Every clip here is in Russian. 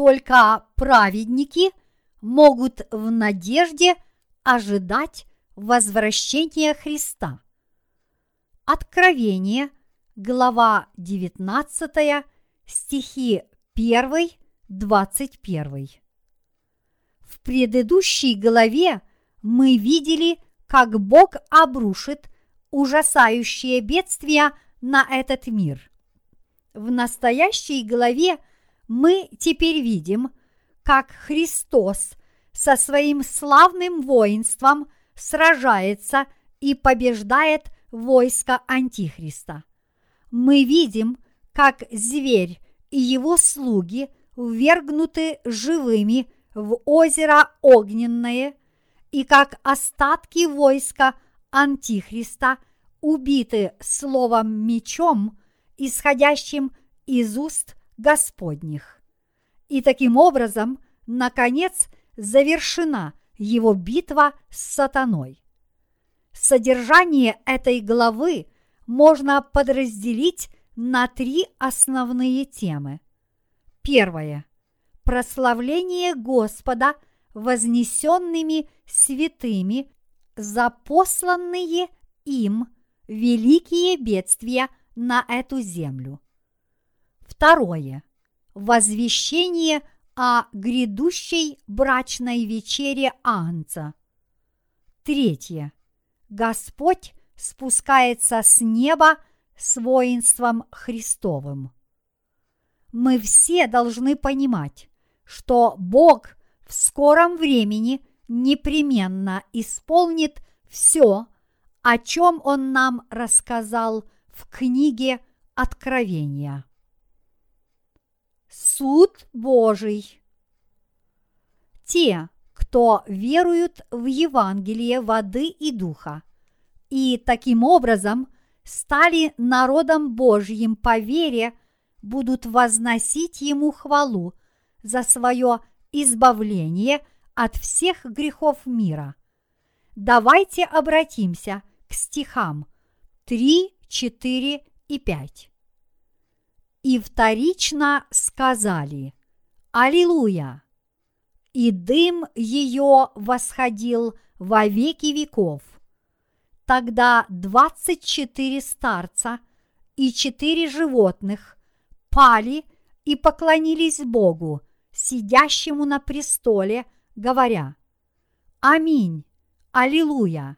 только праведники могут в надежде ожидать возвращения Христа. Откровение, глава 19, стихи 1, 21. В предыдущей главе мы видели, как Бог обрушит ужасающее бедствие на этот мир. В настоящей главе мы теперь видим, как Христос со своим славным воинством сражается и побеждает войско Антихриста. Мы видим, как зверь и его слуги ввергнуты живыми в озеро огненное, и как остатки войска Антихриста убиты словом мечом, исходящим из уст Господних. И таким образом, наконец, завершена его битва с сатаной. Содержание этой главы можно подразделить на три основные темы. Первое. Прославление Господа вознесенными святыми за посланные им великие бедствия на эту землю. Второе. Возвещение о грядущей брачной вечере Анца. Третье. Господь спускается с неба с воинством Христовым. Мы все должны понимать, что Бог в скором времени непременно исполнит все, о чем Он нам рассказал в книге Откровения. Суд Божий. Те, кто веруют в Евангелие воды и духа, и таким образом стали народом Божьим по вере, будут возносить Ему хвалу за свое избавление от всех грехов мира. Давайте обратимся к стихам 3, 4 и 5. И вторично сказали Аллилуйя! И дым ее восходил во веки веков. Тогда двадцать четыре старца и четыре животных пали и поклонились Богу, сидящему на престоле, говоря «Аминь, Аллилуйя!»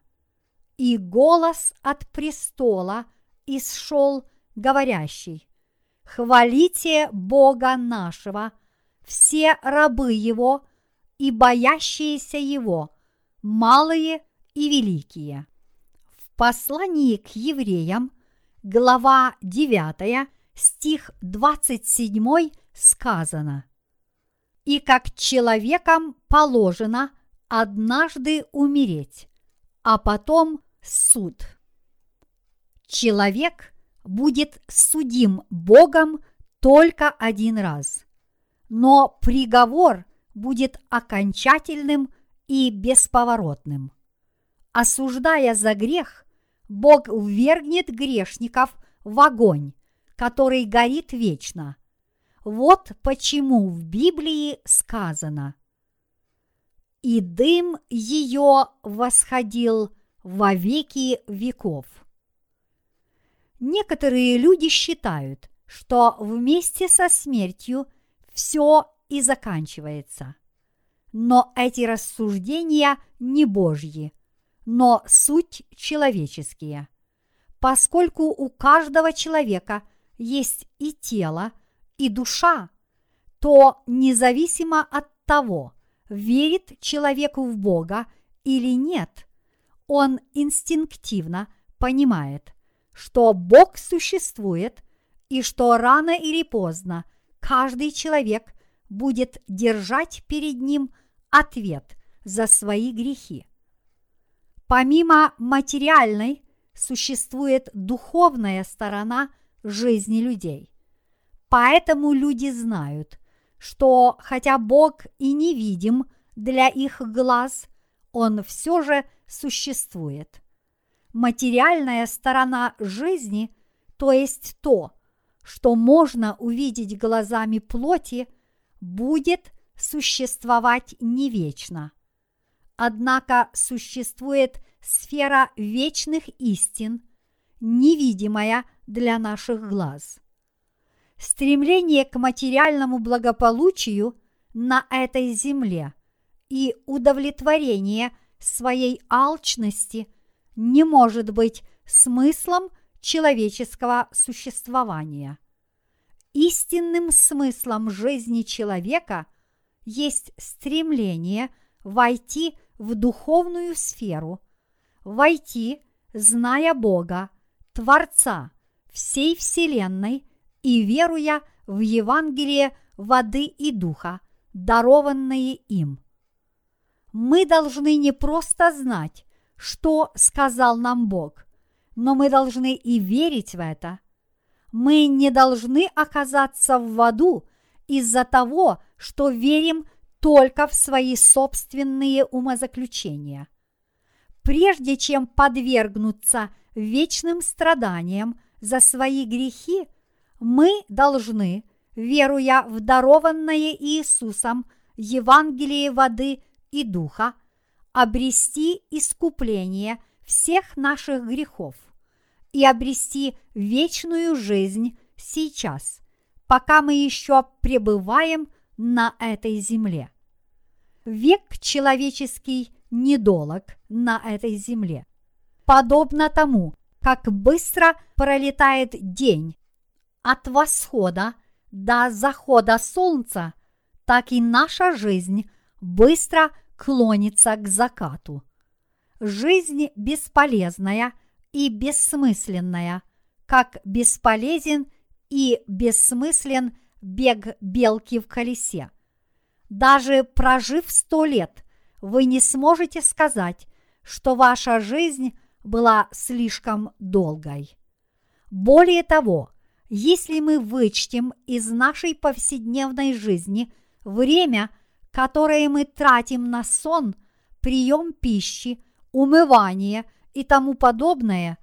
И голос от престола исшел говорящий «Хвалите Бога нашего, все рабы Его и боящиеся Его, малые и великие». В послании к евреям, глава 9, стих 27 сказано «И как человекам положено однажды умереть, а потом суд». Человек будет судим Богом только один раз, но приговор будет окончательным и бесповоротным. Осуждая за грех, Бог ввергнет грешников в огонь, который горит вечно. Вот почему в Библии сказано «И дым ее восходил во веки веков». Некоторые люди считают, что вместе со смертью все и заканчивается. Но эти рассуждения не Божьи, но суть человеческие, поскольку у каждого человека есть и тело, и душа, то независимо от того, верит человеку в Бога или нет, он инстинктивно понимает, что Бог существует и что рано или поздно каждый человек будет держать перед ним ответ за свои грехи. Помимо материальной существует духовная сторона жизни людей. Поэтому люди знают, что хотя Бог и невидим для их глаз, Он все же существует. Материальная сторона жизни, то есть то, что можно увидеть глазами плоти, будет существовать не вечно. Однако существует сфера вечных истин, невидимая для наших глаз. Стремление к материальному благополучию на этой земле и удовлетворение своей алчности не может быть смыслом человеческого существования. Истинным смыслом жизни человека есть стремление войти в духовную сферу, войти, зная Бога, Творца всей Вселенной и веруя в Евангелие воды и духа, дарованные им. Мы должны не просто знать, что сказал нам Бог, но мы должны и верить в это. Мы не должны оказаться в аду из-за того, что верим только в свои собственные умозаключения. Прежде чем подвергнуться вечным страданиям за свои грехи, мы должны, веруя в дарованное Иисусом Евангелие воды и духа, обрести искупление всех наших грехов и обрести вечную жизнь сейчас, пока мы еще пребываем на этой земле. Век человеческий недолог на этой земле. Подобно тому, как быстро пролетает день от восхода до захода солнца, так и наша жизнь быстро клонится к закату. Жизнь бесполезная и бессмысленная, как бесполезен и бессмыслен бег белки в колесе. Даже прожив сто лет, вы не сможете сказать, что ваша жизнь была слишком долгой. Более того, если мы вычтем из нашей повседневной жизни время, которое мы тратим на сон, прием пищи, умывание и тому подобное,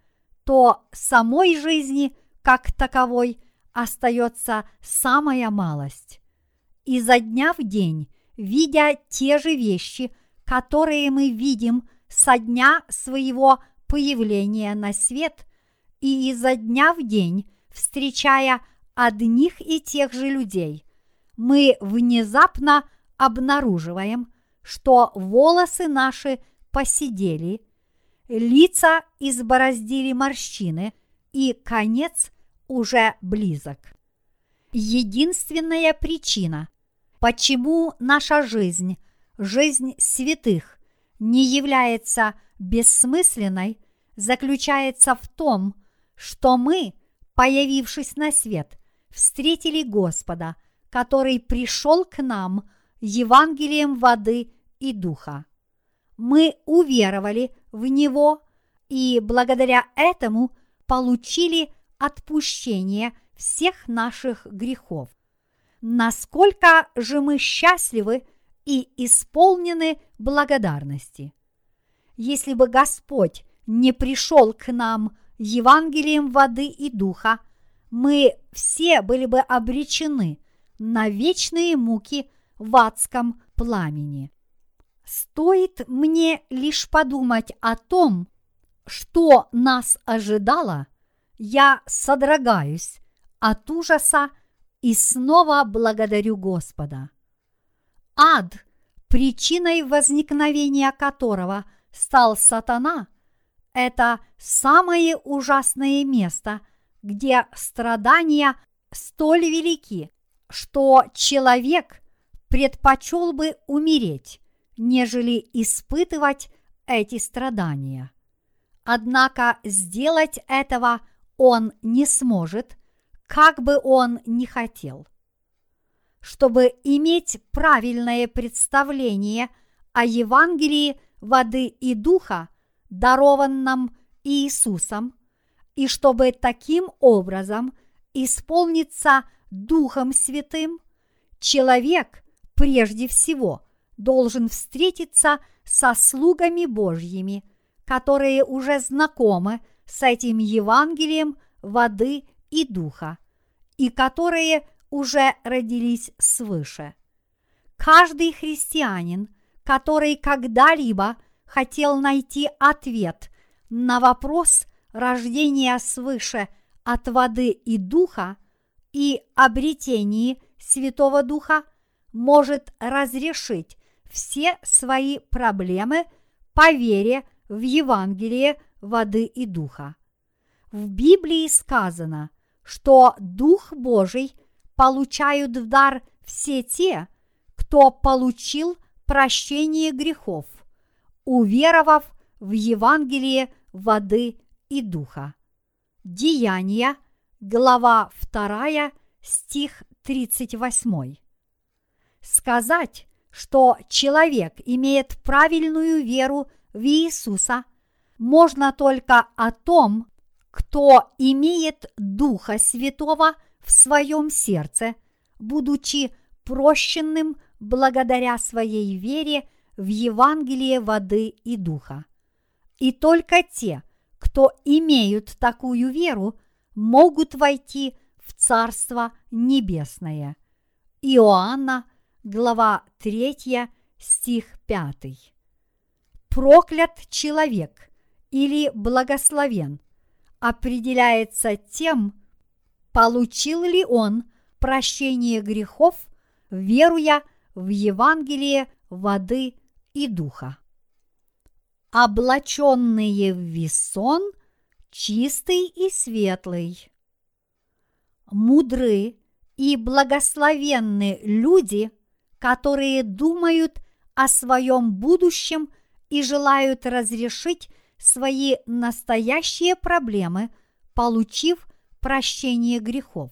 то самой жизни как таковой остается самая малость. Изо дня в день, видя те же вещи, которые мы видим со дня своего появления на свет, и изо дня в день, встречая одних и тех же людей, мы внезапно обнаруживаем, что волосы наши посидели, лица избороздили морщины, и конец уже близок. Единственная причина, почему наша жизнь, жизнь святых, не является бессмысленной, заключается в том, что мы, появившись на свет, встретили Господа, который пришел к нам Евангелием воды и духа. Мы уверовали в Него и благодаря этому получили отпущение всех наших грехов. Насколько же мы счастливы и исполнены благодарности. Если бы Господь не пришел к нам Евангелием воды и духа, мы все были бы обречены на вечные муки в адском пламени. Стоит мне лишь подумать о том, что нас ожидало, я содрогаюсь от ужаса и снова благодарю Господа. Ад, причиной возникновения которого стал сатана, это самое ужасное место, где страдания столь велики, что человек предпочел бы умереть, нежели испытывать эти страдания. Однако сделать этого он не сможет, как бы он ни хотел – чтобы иметь правильное представление о Евангелии воды и духа, дарованном Иисусом, и чтобы таким образом исполниться Духом Святым, человек прежде всего должен встретиться со слугами Божьими, которые уже знакомы с этим Евангелием воды и духа, и которые уже родились свыше. Каждый христианин, который когда-либо хотел найти ответ на вопрос рождения свыше от воды и духа и обретении Святого Духа, может разрешить все свои проблемы по вере в Евангелие воды и духа. В Библии сказано, что Дух Божий получают в дар все те, кто получил прощение грехов, уверовав в Евангелие воды и духа. Деяния, глава 2, стих 38. Сказать, что человек имеет правильную веру в Иисуса, можно только о том, кто имеет Духа Святого в своем сердце, будучи прощенным благодаря своей вере в Евангелие воды и духа. И только те, кто имеют такую веру, могут войти в Царство Небесное. Иоанна, глава 3, стих 5. Проклят человек или благословен определяется тем, получил ли он прощение грехов, веруя в Евангелие воды и духа. Облаченные в весон, чистый и светлый. Мудры и благословенны люди, которые думают о своем будущем и желают разрешить свои настоящие проблемы, получив прощение грехов.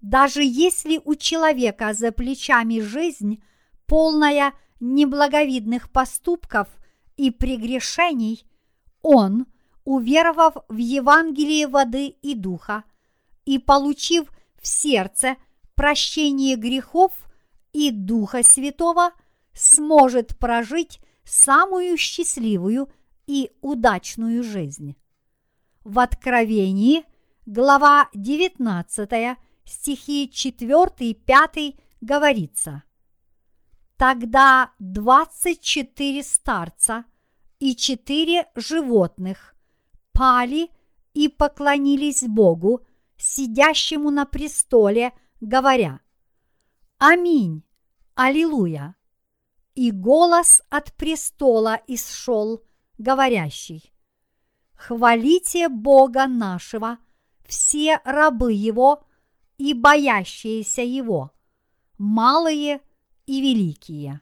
Даже если у человека за плечами жизнь, полная неблаговидных поступков и прегрешений, он, уверовав в Евангелие воды и духа и получив в сердце прощение грехов и Духа Святого, сможет прожить самую счастливую и удачную жизнь. В Откровении, глава 19, стихи 4-5 говорится Тогда двадцать четыре старца и четыре животных пали и поклонились Богу, сидящему на престоле, говоря Аминь, Аллилуйя. И голос от престола исшел, говорящий Хвалите Бога нашего, все рабы Его и боящиеся Его, малые и великие.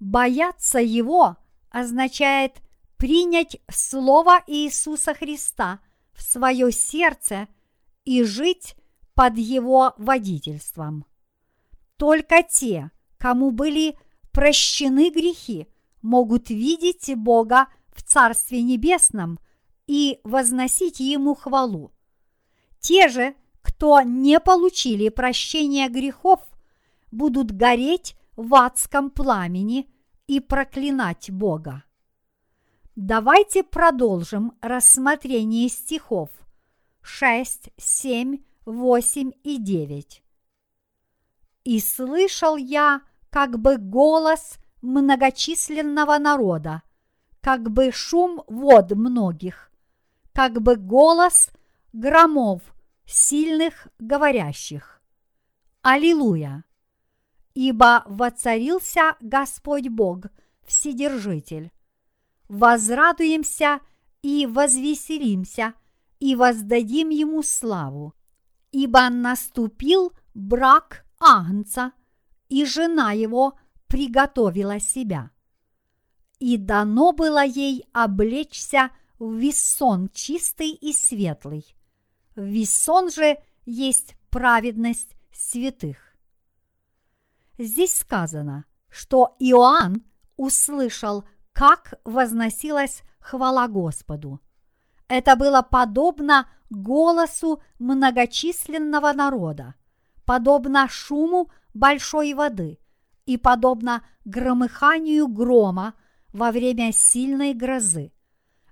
Бояться Его означает принять Слово Иисуса Христа в свое сердце и жить под Его водительством. Только те, кому были прощены грехи, могут видеть Бога в Царстве Небесном и возносить Ему хвалу. Те же, кто не получили прощения грехов, будут гореть в адском пламени и проклинать Бога. Давайте продолжим рассмотрение стихов 6, 7, 8 и 9. «И слышал я как бы голос многочисленного народа, как бы шум вод многих, как бы голос громов сильных говорящих. Аллилуйя! Ибо воцарился Господь Бог, Вседержитель. Возрадуемся и возвеселимся, и воздадим Ему славу, ибо наступил брак Агнца, и жена его приготовила себя. И дано было ей облечься в весон чистый и светлый. Весон же есть праведность святых. Здесь сказано, что Иоанн услышал, как возносилась хвала Господу. Это было подобно голосу многочисленного народа, подобно шуму большой воды и подобно громыханию грома во время сильной грозы.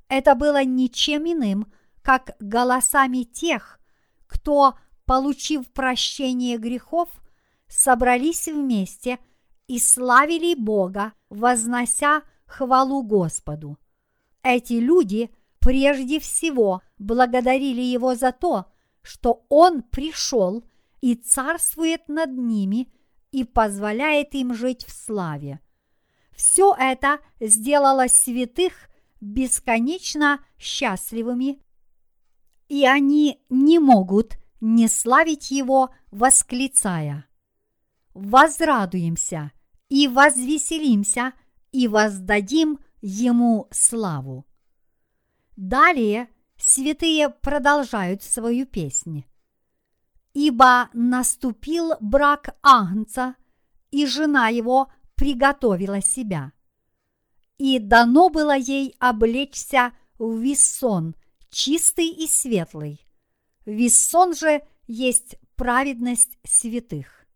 Это было ничем иным, как голосами тех, кто, получив прощение грехов, собрались вместе и славили Бога, вознося хвалу Господу. Эти люди прежде всего благодарили Его за то, что Он пришел и царствует над ними и позволяет им жить в славе. Все это сделало святых бесконечно счастливыми, и они не могут не славить Его, восклицая «Возрадуемся и возвеселимся и воздадим Ему славу». Далее святые продолжают свою песнь. «Ибо наступил брак Агнца, и жена его приготовила себя. И дано было ей облечься в виссон, чистый и светлый. Виссон же есть праведность святых.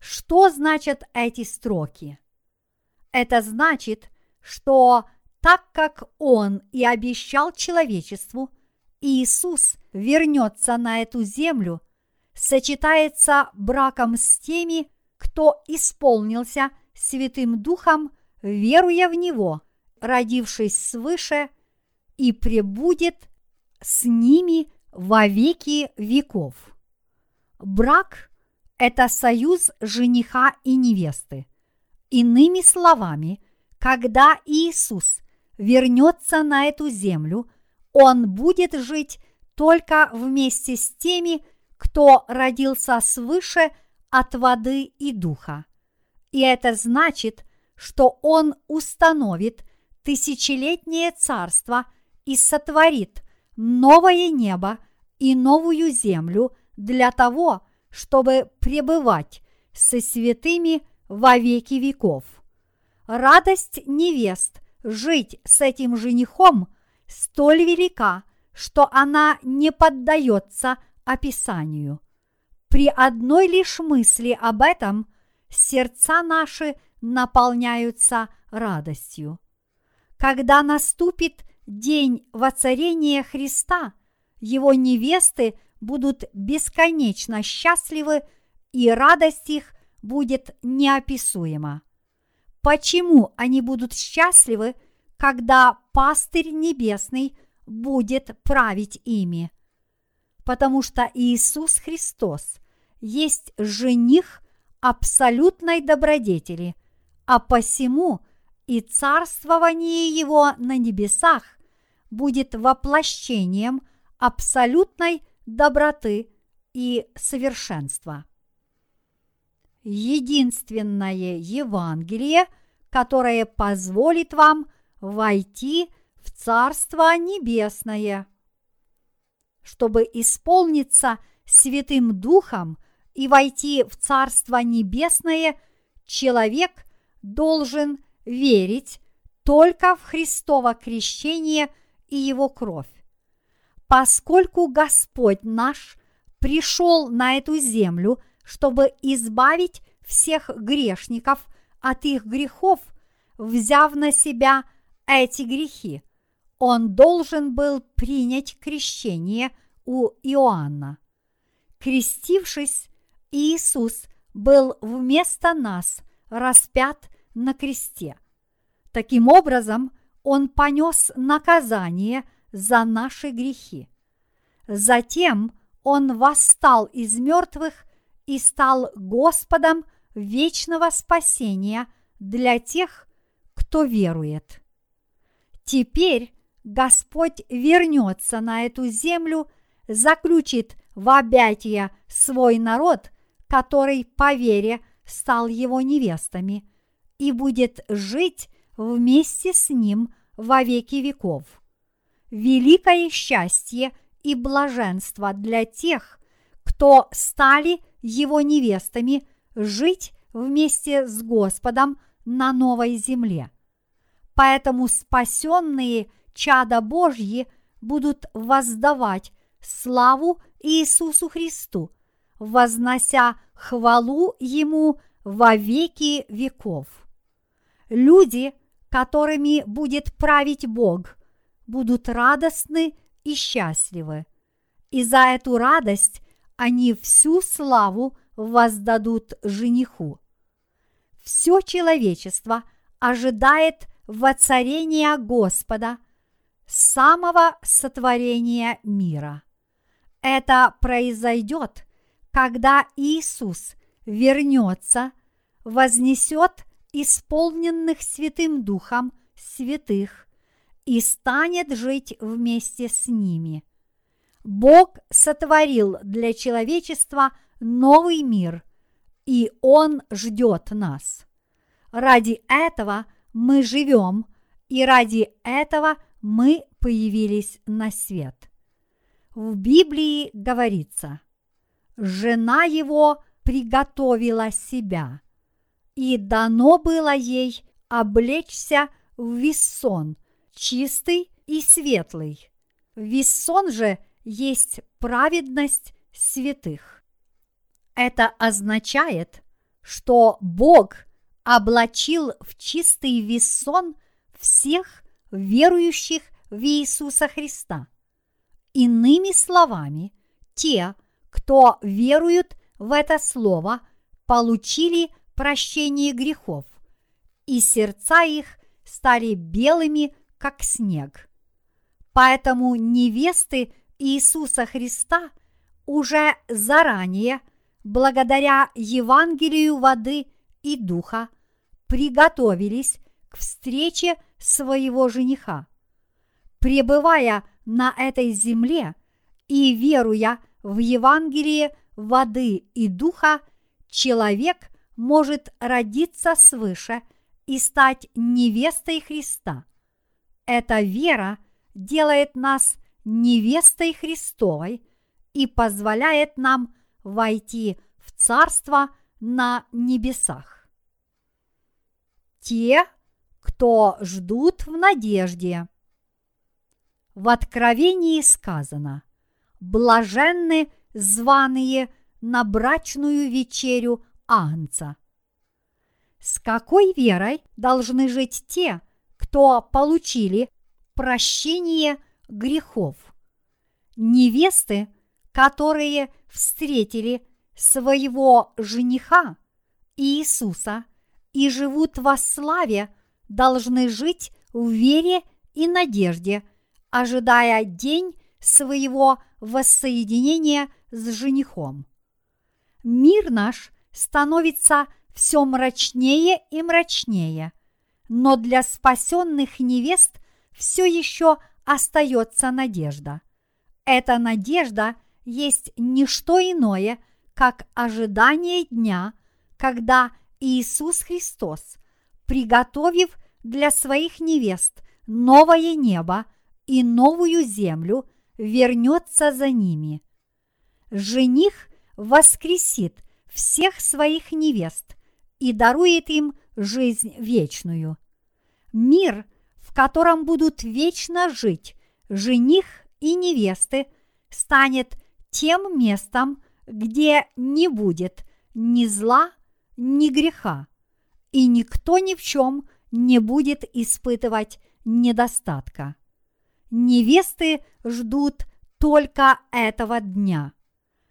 Что значат эти строки? Это значит, что так как Он и обещал человечеству, Иисус вернется на эту землю, сочетается браком с теми, кто исполнился Святым Духом, веруя в Него, родившись свыше, и пребудет с ними во веки веков. Брак – это союз жениха и невесты. Иными словами, когда Иисус вернется на эту землю, Он будет жить только вместе с теми, кто родился свыше от воды и духа. И это значит, что Он установит тысячелетнее царство и сотворит новое небо и новую землю для того, чтобы пребывать со святыми во веки веков. Радость невест жить с этим женихом столь велика, что она не поддается описанию. При одной лишь мысли об этом сердца наши наполняются радостью. Когда наступит день воцарения Христа, его невесты будут бесконечно счастливы, и радость их будет неописуема. Почему они будут счастливы, когда пастырь небесный будет править ими? Потому что Иисус Христос есть жених абсолютной добродетели, а посему и царствование Его на небесах будет воплощением абсолютной доброты и совершенства. Единственное Евангелие, которое позволит вам войти в Царство Небесное. Чтобы исполниться Святым Духом и войти в Царство Небесное, человек должен верить только в Христово крещение и его кровь. Поскольку Господь наш пришел на эту землю, чтобы избавить всех грешников от их грехов, взяв на себя эти грехи, он должен был принять крещение у Иоанна. Крестившись, Иисус был вместо нас распят на кресте. Таким образом, Он понес наказание за наши грехи. Затем Он восстал из мертвых и стал Господом вечного спасения для тех, кто верует. Теперь Господь вернется на эту землю, заключит в объятия свой народ, который по вере стал его невестами, и будет жить вместе с ним во веки веков. Великое счастье и блаженство для тех, кто стали его невестами жить вместе с Господом на новой земле. Поэтому спасенные чада Божьи будут воздавать славу Иисусу Христу, вознося хвалу Ему во веки веков. Люди, которыми будет править Бог, будут радостны и счастливы. И за эту радость они всю славу воздадут жениху. Все человечество ожидает воцарения Господа самого сотворения мира. Это произойдет, когда Иисус вернется, вознесет исполненных Святым Духом святых и станет жить вместе с ними. Бог сотворил для человечества новый мир, и Он ждет нас. Ради этого мы живем, и ради этого мы появились на свет. В Библии говорится, жена его приготовила себя, и дано было ей облечься в вессон, чистый и светлый. Вессон же есть праведность святых. Это означает, что Бог облачил в чистый вессон всех верующих в Иисуса Христа. Иными словами, те, кто веруют в это слово, получили прощение грехов, и сердца их стали белыми, как снег. Поэтому невесты Иисуса Христа уже заранее, благодаря Евангелию воды и духа, приготовились к встрече своего жениха. Пребывая на этой земле и веруя в Евангелие воды и духа, человек может родиться свыше и стать невестой Христа. Эта вера делает нас невестой Христовой и позволяет нам войти в Царство на небесах. Те, кто ждут в надежде. В Откровении сказано «Блаженны званые на брачную вечерю Агнца». С какой верой должны жить те, кто получили прощение грехов? Невесты, которые встретили своего жениха Иисуса и живут во славе, должны жить в вере и надежде, ожидая день своего воссоединения с женихом. Мир наш становится все мрачнее и мрачнее, но для спасенных невест все еще остается надежда. Эта надежда есть не что иное, как ожидание дня, когда Иисус Христос, приготовив для своих невест новое небо и новую землю, вернется за ними. Жених воскресит всех своих невест и дарует им жизнь вечную. Мир, в котором будут вечно жить жених и невесты, станет тем местом, где не будет ни зла, ни греха, и никто ни в чем не будет испытывать недостатка. Невесты ждут только этого дня.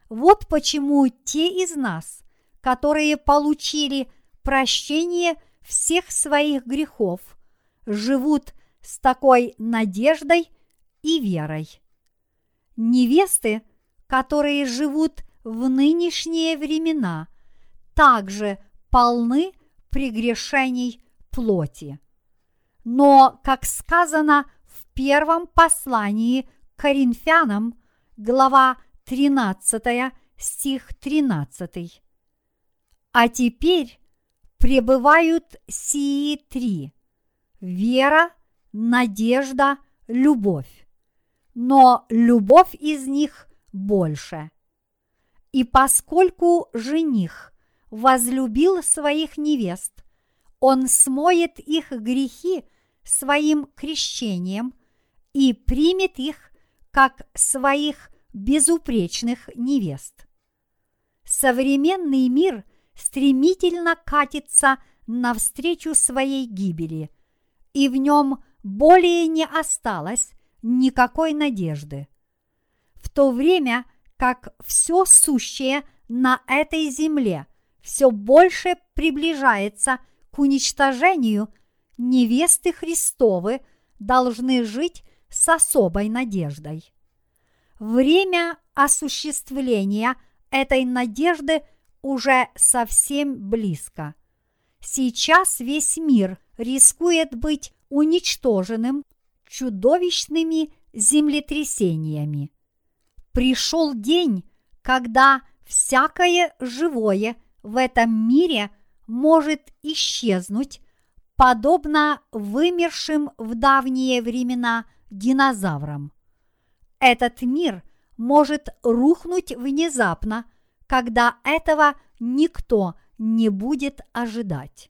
Вот почему те из нас, которые получили прощение всех своих грехов, живут с такой надеждой и верой. Невесты, которые живут в нынешние времена, также полны прегрешений плоти. Но, как сказано в первом послании Коринфянам, глава 13, стих 13. А теперь пребывают сии три – вера, надежда, любовь. Но любовь из них больше. И поскольку жених возлюбил своих невест, он смоет их грехи своим крещением и примет их как своих безупречных невест. Современный мир стремительно катится навстречу своей гибели, и в нем более не осталось никакой надежды. В то время как все сущее на этой земле все больше приближается к уничтожению, невесты Христовы должны жить с особой надеждой. Время осуществления этой надежды уже совсем близко. Сейчас весь мир рискует быть уничтоженным чудовищными землетрясениями. Пришел день, когда всякое живое в этом мире может исчезнуть, подобно вымершим в давние времена динозаврам. Этот мир может рухнуть внезапно, когда этого никто не будет ожидать.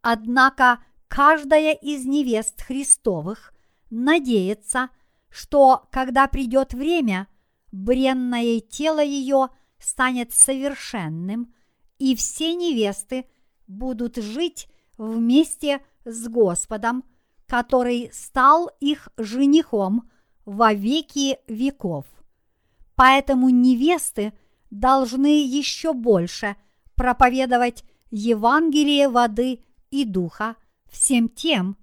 Однако каждая из невест Христовых надеется, что когда придет время, бренное тело ее станет совершенным, и все невесты будут жить вместе с Господом, который стал их женихом во веки веков. Поэтому невесты должны еще больше проповедовать Евангелие воды и духа всем тем,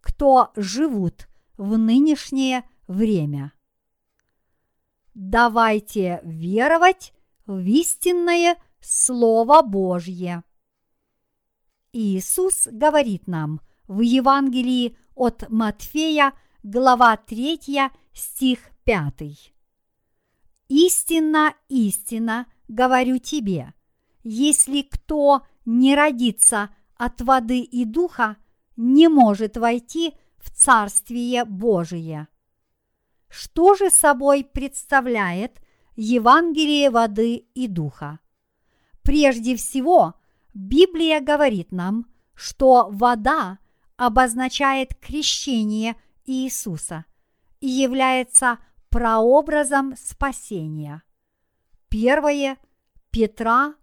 кто живут в нынешнее время. Давайте веровать в истинное Слово Божье. Иисус говорит нам в Евангелии от Матфея, глава 3, стих 5. «Истинно, истинно, говорю тебе, если кто не родится от воды и духа, не может войти в Царствие Божие». Что же собой представляет Евангелие воды и духа? Прежде всего, Библия говорит нам, что вода обозначает крещение Иисуса и является прообразом спасения. Первое Петра,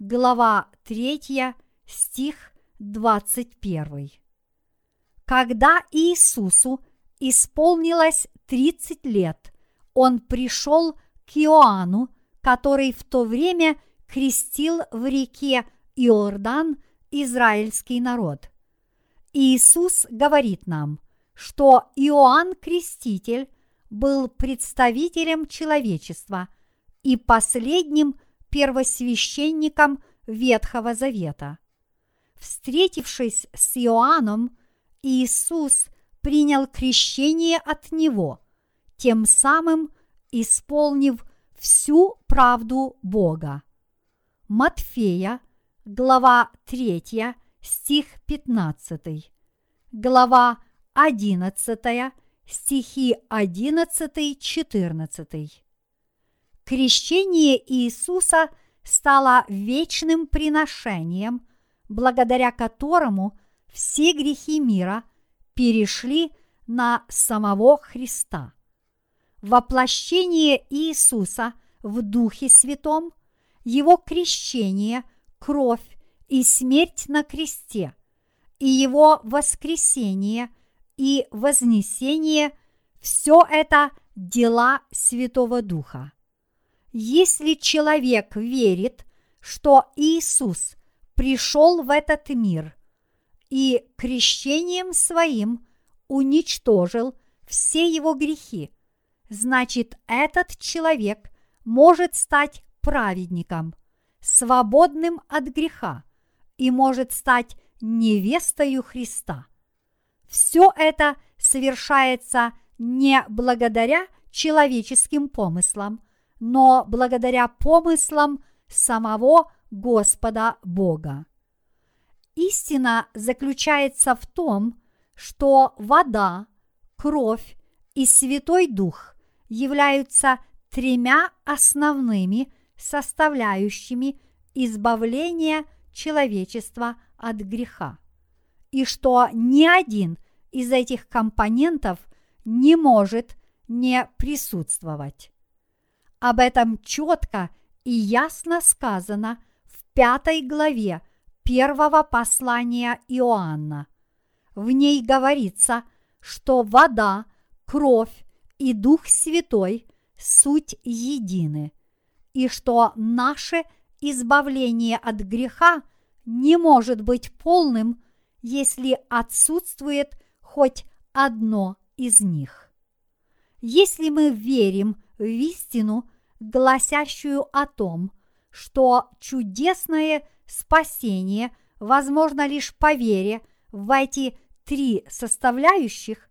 глава 3, стих 21. Когда Иисусу исполнилось 30 лет, он пришел к Иоанну, который в то время крестил в реке Иордан израильский народ. Иисус говорит нам, что Иоанн Креститель был представителем человечества и последним первосвященником Ветхого Завета. Встретившись с Иоанном, Иисус принял крещение от него, тем самым исполнив всю правду Бога. Матфея, глава 3, стих 15, глава 11, стихи 11-14. Крещение Иисуса стало вечным приношением, благодаря которому все грехи мира перешли на самого Христа. Воплощение Иисуса в Духе Святом, Его крещение, кровь и смерть на кресте, и Его воскресение и вознесение – все это дела Святого Духа. Если человек верит, что Иисус пришел в этот мир и крещением своим уничтожил все его грехи, значит этот человек может стать праведником, свободным от греха и может стать невестою Христа. Все это совершается не благодаря человеческим помыслам, но благодаря помыслам самого Господа Бога. Истина заключается в том, что вода, кровь и Святой Дух являются тремя основными составляющими избавления человечества от греха, и что ни один из этих компонентов не может не присутствовать. Об этом четко и ясно сказано в пятой главе первого послания Иоанна. В ней говорится, что вода, кровь и Дух Святой – суть едины, и что наше избавление от греха не может быть полным, если отсутствует хоть одно из них. Если мы верим в истину, гласящую о том, что чудесное спасение возможно лишь по вере в эти три составляющих,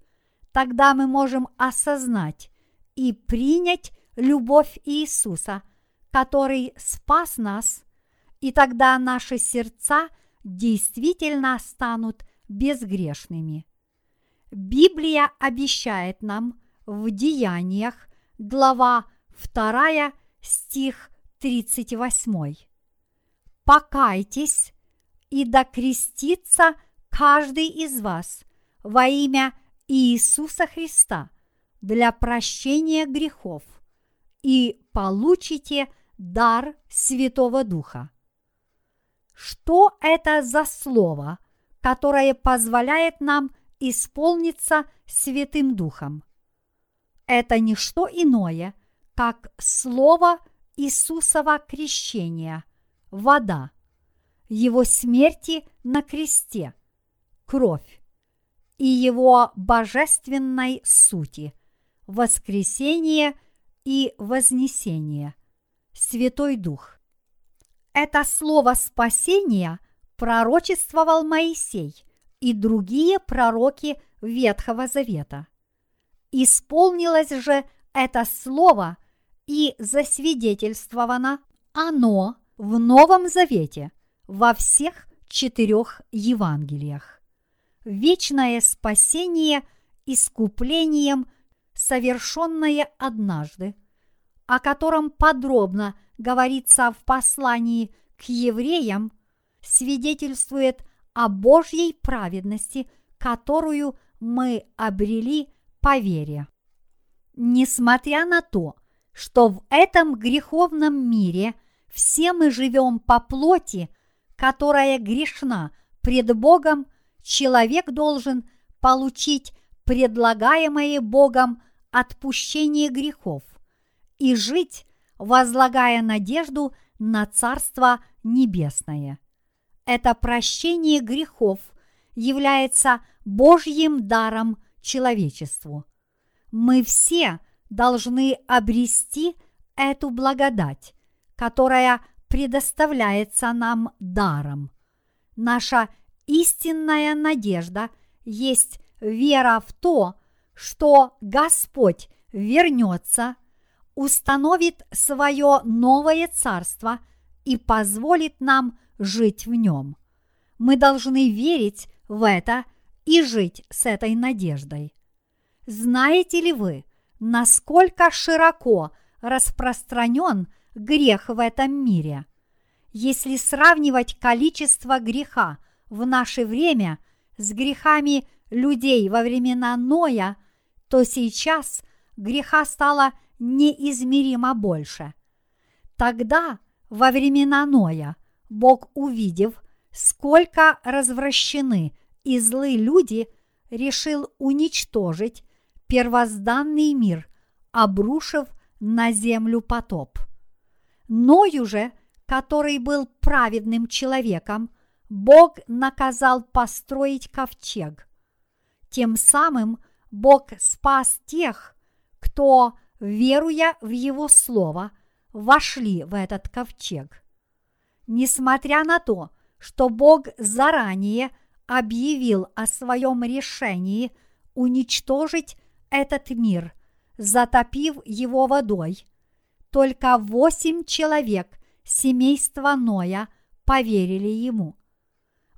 тогда мы можем осознать и принять любовь Иисуса, который спас нас, и тогда наши сердца действительно станут безгрешными. Библия обещает нам в Деяниях, глава 2, стих 38. «Покайтесь и докрестится каждый из вас во имя Иисуса Христа для прощения грехов, и получите дар Святого Духа». Что это за слово, которое позволяет нам исполниться Святым Духом? Это не что иное, как слово Иисусова крещения, вода, его смерти на кресте, кровь и его божественной сути, воскресение и вознесение, Святой Дух. Это слово спасения пророчествовал Моисей и другие пророки Ветхого Завета. Исполнилось же это слово и засвидетельствовано оно в Новом Завете во всех четырех Евангелиях. Вечное спасение искуплением, совершенное однажды, о котором подробно говорится в послании к евреям, свидетельствует о Божьей праведности, которую мы обрели по вере. Несмотря на то, что в этом греховном мире все мы живем по плоти, которая грешна пред Богом, человек должен получить предлагаемое Богом отпущение грехов и жить, возлагая надежду на Царство Небесное. Это прощение грехов является Божьим даром человечеству. Мы все должны обрести эту благодать, которая предоставляется нам даром. Наша истинная надежда есть вера в то, что Господь вернется, установит свое новое царство и позволит нам жить в нем. Мы должны верить в это и жить с этой надеждой. Знаете ли вы, насколько широко распространен грех в этом мире? Если сравнивать количество греха в наше время с грехами людей во времена Ноя, то сейчас греха стало неизмеримо больше. Тогда, во времена Ноя, Бог, увидев, сколько развращены и злы люди, решил уничтожить первозданный мир, обрушив на землю потоп. Ною же, который был праведным человеком, Бог наказал построить ковчег. Тем самым Бог спас тех, кто, веруя в Его Слово, вошли в этот ковчег. Несмотря на то, что Бог заранее объявил о своем решении уничтожить этот мир, затопив его водой, только восемь человек семейства Ноя поверили ему.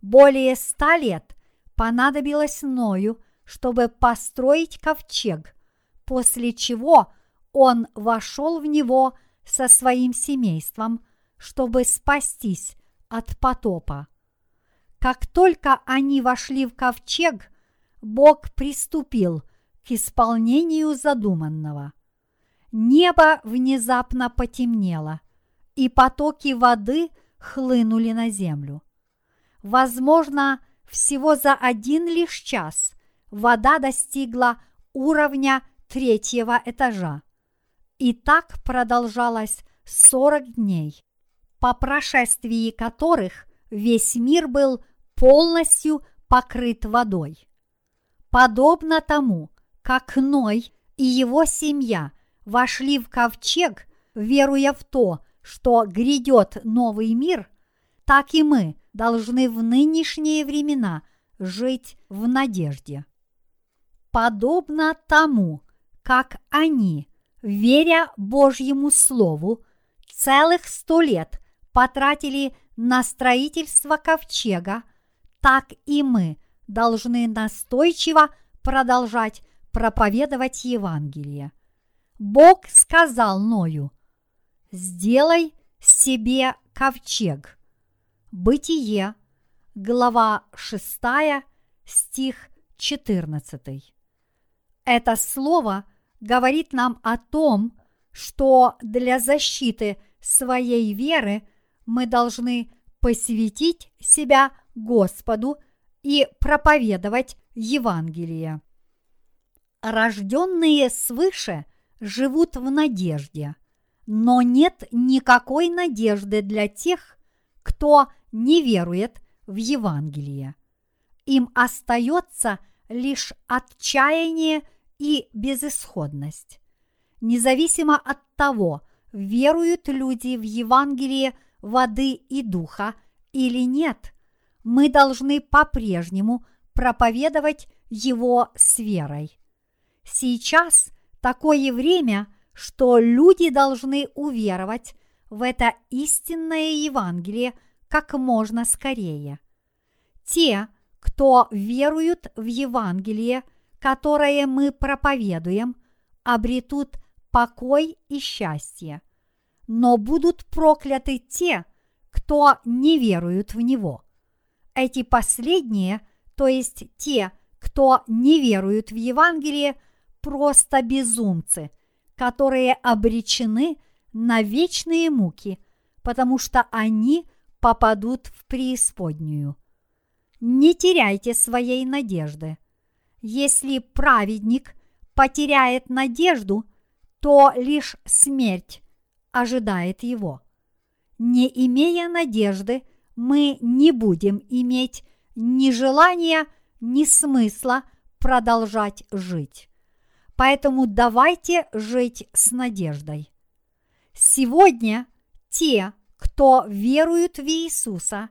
Более ста лет понадобилось Ною, чтобы построить ковчег, после чего он вошел в него со своим семейством, чтобы спастись от потопа. Как только они вошли в ковчег, Бог приступил к исполнению задуманного. Небо внезапно потемнело, и потоки воды хлынули на землю. Возможно, всего за один лишь час вода достигла уровня третьего этажа. И так продолжалось сорок дней, по прошествии которых весь мир был полностью покрыт водой. Подобно тому, как Ной и его семья вошли в ковчег, веруя в то, что грядет новый мир, так и мы должны в нынешние времена жить в надежде. Подобно тому, как они, веря Божьему Слову, целых сто лет потратили на строительство ковчега, так и мы должны настойчиво продолжать проповедовать Евангелие. Бог сказал Ною, сделай себе ковчег. Бытие, глава 6, стих 14. Это слово говорит нам о том, что для защиты своей веры мы должны посвятить себя Господу и проповедовать Евангелие. Рожденные свыше живут в надежде, но нет никакой надежды для тех, кто не верует в Евангелие. Им остается лишь отчаяние и безысходность. Независимо от того, веруют люди в Евангелие воды и духа или нет, мы должны по-прежнему проповедовать его с верой. Сейчас такое время, что люди должны уверовать в это истинное Евангелие как можно скорее. Те, кто веруют в Евангелие, которое мы проповедуем, обретут покой и счастье, но будут прокляты те, кто не веруют в него. Эти последние, то есть те, кто не веруют в Евангелие, просто безумцы, которые обречены на вечные муки, потому что они попадут в преисподнюю. Не теряйте своей надежды. Если праведник потеряет надежду, то лишь смерть ожидает его. Не имея надежды, мы не будем иметь ни желания, ни смысла продолжать жить. Поэтому давайте жить с надеждой. Сегодня те, кто веруют в Иисуса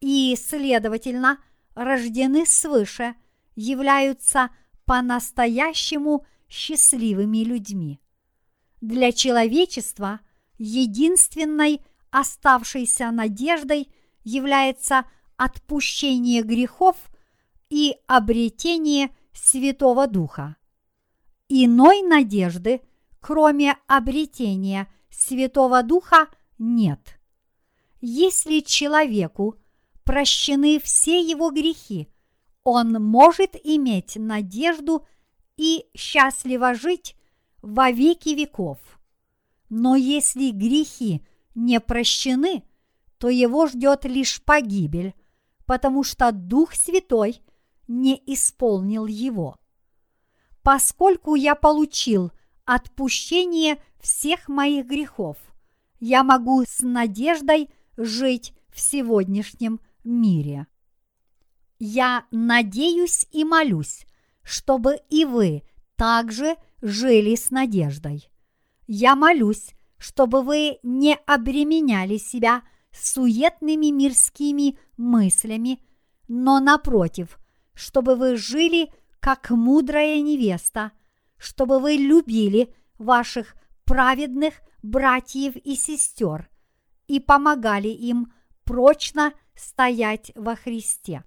и, следовательно, рождены свыше, являются по-настоящему счастливыми людьми. Для человечества единственной оставшейся надеждой является отпущение грехов и обретение Святого Духа. Иной надежды, кроме обретения Святого Духа, нет. Если человеку прощены все его грехи, он может иметь надежду и счастливо жить во веки веков. Но если грехи не прощены, то его ждет лишь погибель, потому что Дух Святой не исполнил его поскольку я получил отпущение всех моих грехов, я могу с надеждой жить в сегодняшнем мире. Я надеюсь и молюсь, чтобы и вы также жили с надеждой. Я молюсь, чтобы вы не обременяли себя суетными мирскими мыслями, но напротив, чтобы вы жили как мудрая невеста, чтобы вы любили ваших праведных братьев и сестер и помогали им прочно стоять во Христе.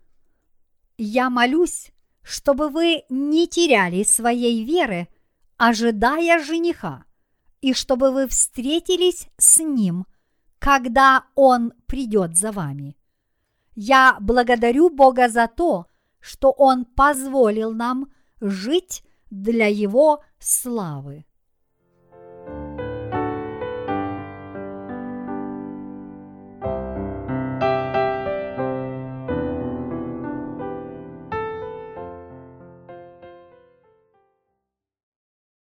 Я молюсь, чтобы вы не теряли своей веры, ожидая жениха, и чтобы вы встретились с ним, когда он придет за вами. Я благодарю Бога за то, что Он позволил нам жить для Его славы.